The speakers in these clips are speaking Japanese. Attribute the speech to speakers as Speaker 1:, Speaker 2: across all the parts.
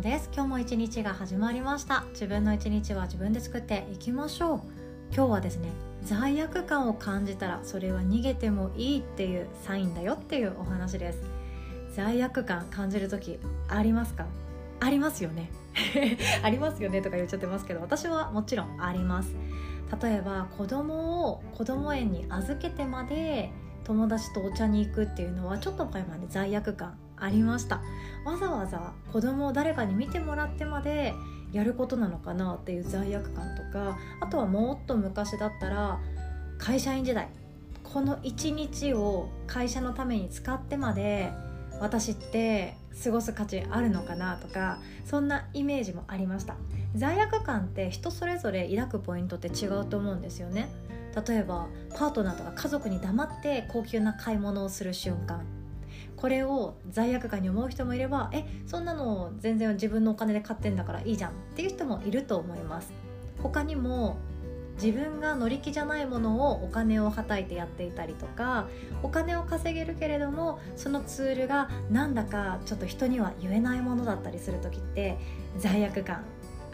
Speaker 1: です。今日も一日が始まりました。自分の一日は自分で作っていきましょう。今日はですね罪悪感を感じたらそれは逃げてもいいっていうサインだよっていうお話です。罪悪感感じる時ありますか？ありますよね。ありますよねとか言っちゃってますけど私はもちろんあります。例えば子供を子供園に預けてまで友達とお茶に行くっていうのはちょっと前まで罪悪感ありました。わざわざ子供を誰かに見てもらってまでやることなのかなっていう罪悪感とかあとはもっと昔だったら会社員時代この一日を会社のために使ってまで私って過ごす価値あるのかなとかそんなイメージもありました。罪悪感って人それぞれ抱くポイントって違うと思うんですよね。例えばパートナーとか家族に黙って高級な買い物をする瞬間これを罪悪感に思う人もいればえそんなの全然自分のお金で買ってんだからいいじゃんっていう人もいると思います。他にも自分が乗り気じゃないものをお金をはたいてやっていたりとかお金を稼げるけれどもそのツールがなんだかちょっと人には言えないものだったりする時って罪悪感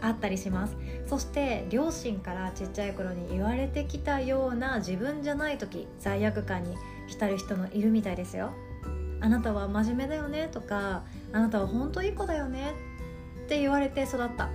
Speaker 1: あったりします。そして両親からちっちゃい頃に言われてきたような自分じゃない時罪悪感に浸る人もいるみたいですよ。あなたは真面目だよねとかあなたは本当いい子だよねって言われて育った。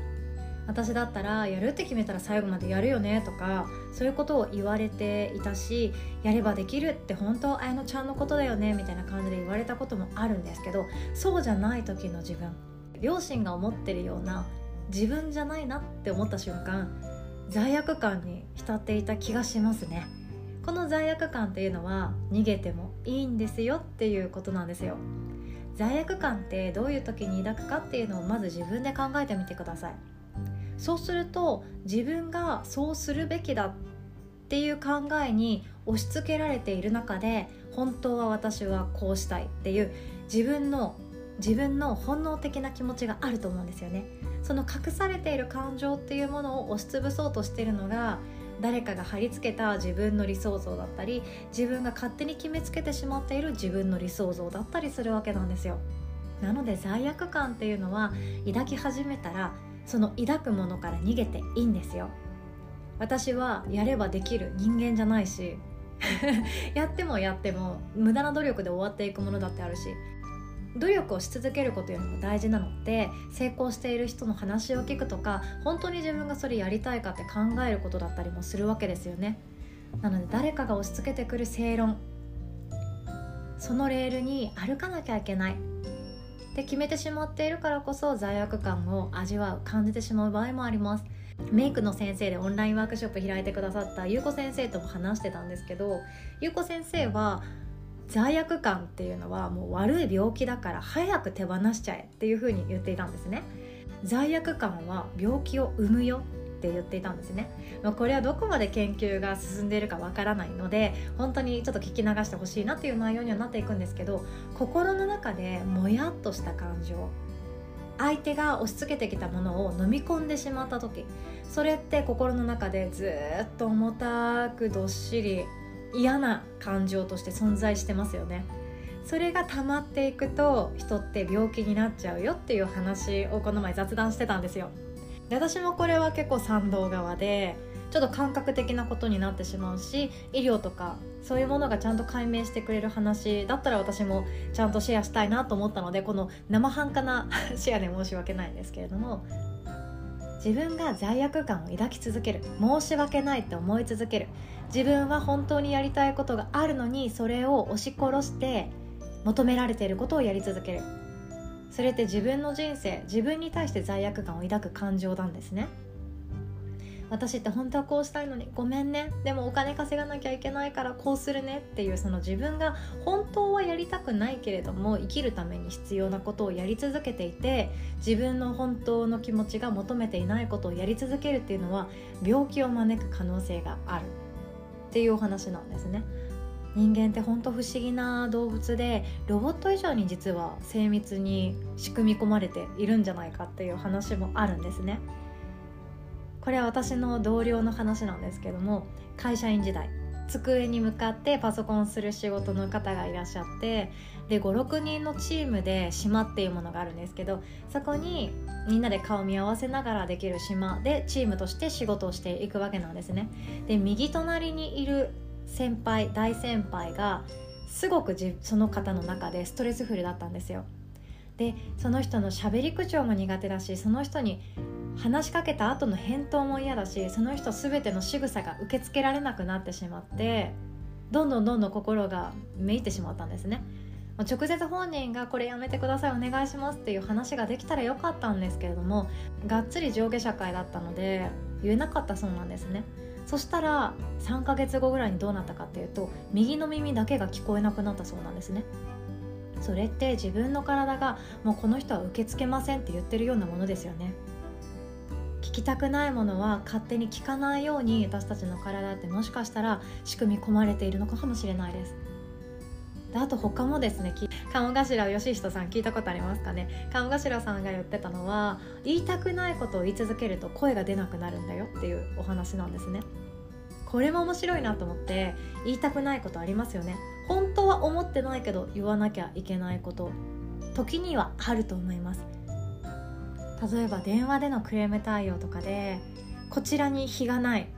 Speaker 1: 私だったらやるって決めたら最後までやるよね。とかそういうことを言われていたしやればできるって本当綾乃ちゃんのことだよね。みたいな感じで言われたこともあるんですけどそうじゃない時の自分両親が思ってるような自分じゃないなって思った瞬間罪悪感に浸っていた気がしますね。この罪悪感っていうのは逃げてもいいんですよっていうことなんですよ。罪悪感ってどういう時に抱くかっていうのをまず自分で考えてみてください。そうすると自分がそうするべきだっていう考えに押し付けられている中で本当は私はこうしたいっていう自分の自分の本能的な気持ちがあると思うんですよね。その隠されている感情っていうものを押しつぶそうとしているのが誰かが貼り付けた自分の理想像だったり自分が勝手に決めつけてしまっている自分の理想像だったりするわけなんですよ。なので罪悪感っていうのは抱き始めたらその抱くものから逃げていいんですよ。私はやればできる人間じゃないし やってもやっても無駄な努力で終わっていくものだってあるし努力をし続けることよりも大事なのって成功している人の話を聞くとか本当に自分がそれやりたいかって考えることだったりもするわけですよね。なので誰かが押し付けてくる正論そのレールに歩かなきゃいけない。って決めてしまっているからこそ罪悪感を味わう感じてしまう場合もあります。メイクの先生でオンラインワークショップ開いてくださったゆうこ先生とも話してたんですけどゆうこ先生は罪悪感っていうのはもう悪い病気だから早く手放しちゃえっていうふうに言っていたんですね。罪悪感は病気を生むよって言っていたんですね、まあ、これはどこまで研究が進んでいるかわからないので本当にちょっと聞き流してほしいなっていう内容にはなっていくんですけど心の中でもやっとした感情相手が押し付けてきたものを飲み込んでしまった時それって心の中でずっと重たくどっしり嫌な感情として存在してますよね。それが溜まっていくと人って病気になっちゃうよっていう話をこの前雑談してたんですよ。で私もこれは結構賛同側でちょっと感覚的なことになってしまうし医療とかそういうものがちゃんと解明してくれる話だったら私もちゃんとシェアしたいなと思ったのでこの生半可なシェアで申し訳ないんですけれども自分が罪悪感を抱き続ける申し訳ないって思い続ける。自分は本当にやりたいことがあるのにそれを押し殺して求められていることをやり続ける。それって自分の人生自分に対して罪悪感を抱く感情なんですね。私って本当はこうしたいのにごめんね。でもお金稼がなきゃいけないからこうするねっていうその自分が本当はやりたくないけれども生きるために必要なことをやり続けていて自分の本当の気持ちが求めていないことをやり続けるっていうのは病気を招く可能性がある。っていうお話なんですね。人間って本当不思議な動物でロボット以上に実は精密に仕組み込まれているんじゃないかっていう話もあるんですね。これは私の同僚の話なんですけども会社員時代机に向かってパソコンする仕事の方がいらっしゃってで56人のチームで島っていうものがあるんですけどそこにみんなで顔見合わせながらできる島でチームとして仕事をしていくわけなんですね。で右隣にいる先輩大先輩がすごくその方の中でストレスフルだったんですよ。でその人のしゃべり口調も苦手だしその人に話しかけた後の返答も嫌だしその人全ての仕草が受け付けられなくなってしまってどんどんどんどん心がめいてしまったんですね。直接本人がこれやめてくださいお願いしますっていう話ができたらよかったんですけれどもがっつり上下社会だったので言えなかったそうなんですね。そしたら3ヶ月後ぐらいにどうなったかっていうと右の耳だけが聞こえなくなったそうなんですね。それって自分の体がもうこの人は受け付けませんって言ってるようなものですよね。聞きたくないものは勝手に聞かないように私たちの体ってもしかしたら仕組み込まれているのかもしれないです。であと他もですね鴨頭義人さん聞いたことありますかね？鴨頭さんが言ってたのは言いたくないことを言い続けると声が出なくなるんだよっていうお話なんですね。これも面白いなと思って言いたくないことありますよね。本当は思ってないけど言わなきゃいけないこと時にはあると思います。例えば電話でのクレーム対応とかでこちらに非がない。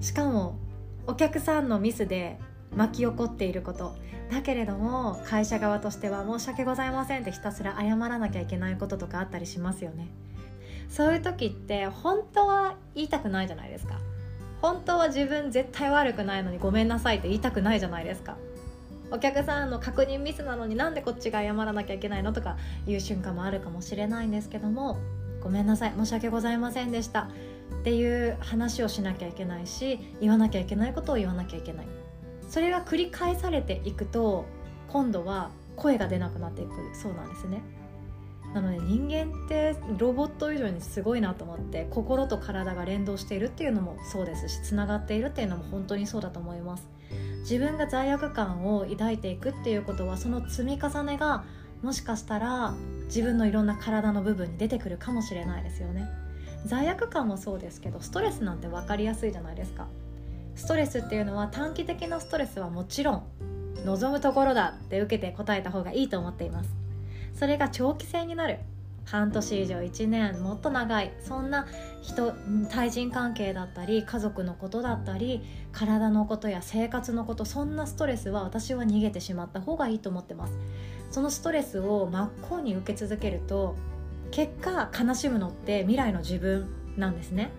Speaker 1: しかもお客さんのミスで巻き起こっていること。だけれども会社側としては申し訳ございませんってひたすら謝らなきゃいけないこととかあったりしますよね。そういう時って本当は言いたくないじゃないですか。本当は自分絶対悪くないのにごめんなさいって言いたくないじゃないですか。お客さんの確認ミスなのになんでこっちが謝らなきゃいけないのとかいう瞬間もあるかもしれないんですけどもごめんなさい申し訳ございませんでした。っていう話をしなきゃいけないし言わなきゃいけないことを言わなきゃいけない。それが繰り返されていくと今度は声が出なくなっていくそうなんですね。なので人間ってロボット以上にすごいなと思って心と体が連動しているっていうのもそうですしつながっているっていうのも本当にそうだと思います。自分が罪悪感を抱いていくっていうことはその積み重ねがもしかしたら自分のいろんな体の部分に出てくるかもしれないですよね。罪悪感もそうですけどストレスなんて分かりやすいじゃないですか。ストレスっていうのは短期的なストレスはもちろん望むところだって受けて答えた方がいいと思っています。それが長期戦になる。半年以上1年もっと長いそんな人対人関係だったり家族のことだったり体のことや生活のことそんなストレスは私は逃げてしまった方がいいと思ってます。そのストレスを真っ向に受け続けると結果悲しむのって未来の自分なんですね。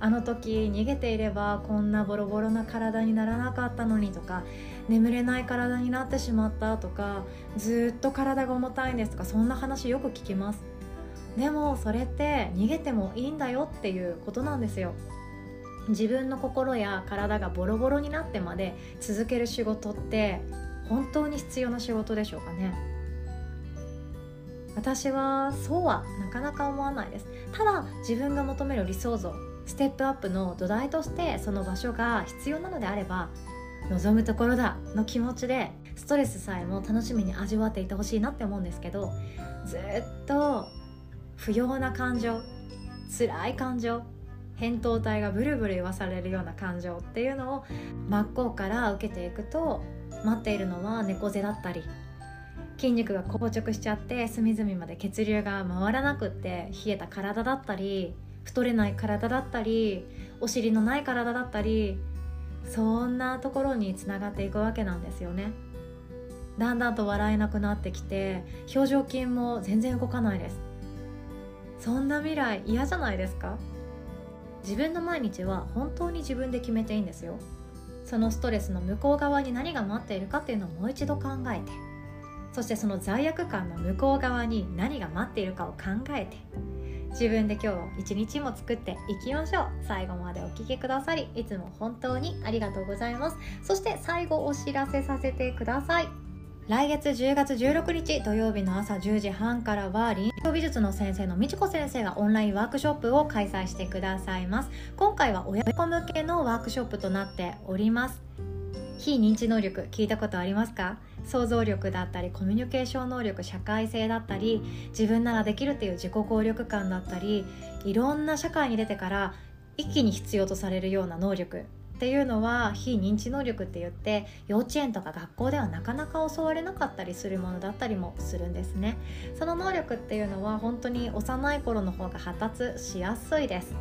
Speaker 1: あの時逃げていればこんなボロボロな体にならなかったのにとか眠れない体になってしまったとかずっと体が重たいんですとかそんな話よく聞きます。でもそれって逃げてもいいんだよっていうことなんですよ。自分の心や体がボロボロになってまで続ける仕事って本当に必要な仕事でしょうかね。私はそうはなかなか思わないです。ただ自分が求める理想像ステップアップの土台としてその場所が必要なのであれば望むところだの気持ちでストレスさえも楽しみに味わっていてほしいなって思うんですけどずっと不要な感情辛い感情扁桃体がブルブル言わされるような感情っていうのを真っ向から受けていくと待っているのは猫背だったり筋肉が硬直しちゃって隅々まで血流が回らなくって冷えた体だったり太れない体だったりお尻のない体だったりそんなところにつながっていくわけなんですよね。だんだんと笑えなくなってきて表情筋も全然動かないです。そんな未来嫌じゃないですか？自分の毎日は本当に自分で決めていいんですよ。そのストレスの向こう側に何が待っているかっていうのをもう一度考えて。そしてその罪悪感の向こう側に何が待っているかを考えて。自分で今日一日も作っていきましょう。最後までお聴きくださりいつも本当にありがとうございます。そして最後お知らせさせてください。来月10月16日土曜日の朝10時半からは臨床美術の先生の美智子先生がオンラインワークショップを開催してくださいます。今回は親子向けのワークショップとなっております。非認知能力聞いたことありますか？想像力だったりコミュニケーション能力社会性だったり自分ならできるっていう自己効力感だったりいろんな社会に出てから一気に必要とされるような能力。っていうのは非認知能力って言って幼稚園とか学校ではなかなか教われなかったりするものだったりもするんですね。その能力っていうのは本当に幼い頃の方が発達しやすいです。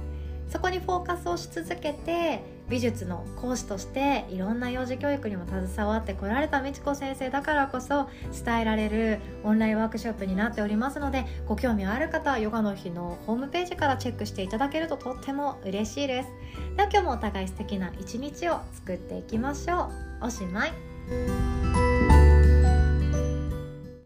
Speaker 1: そこにフォーカスをし続けて美術の講師としていろんな幼児教育にも携わってこられた美智子先生だからこそ伝えられるオンラインワークショップになっておりますのでご興味ある方はヨガの日のホームページからチェックしていただけるととっても嬉しいです。では今日もお互い素敵な一日を作っていきましょう。おしまい。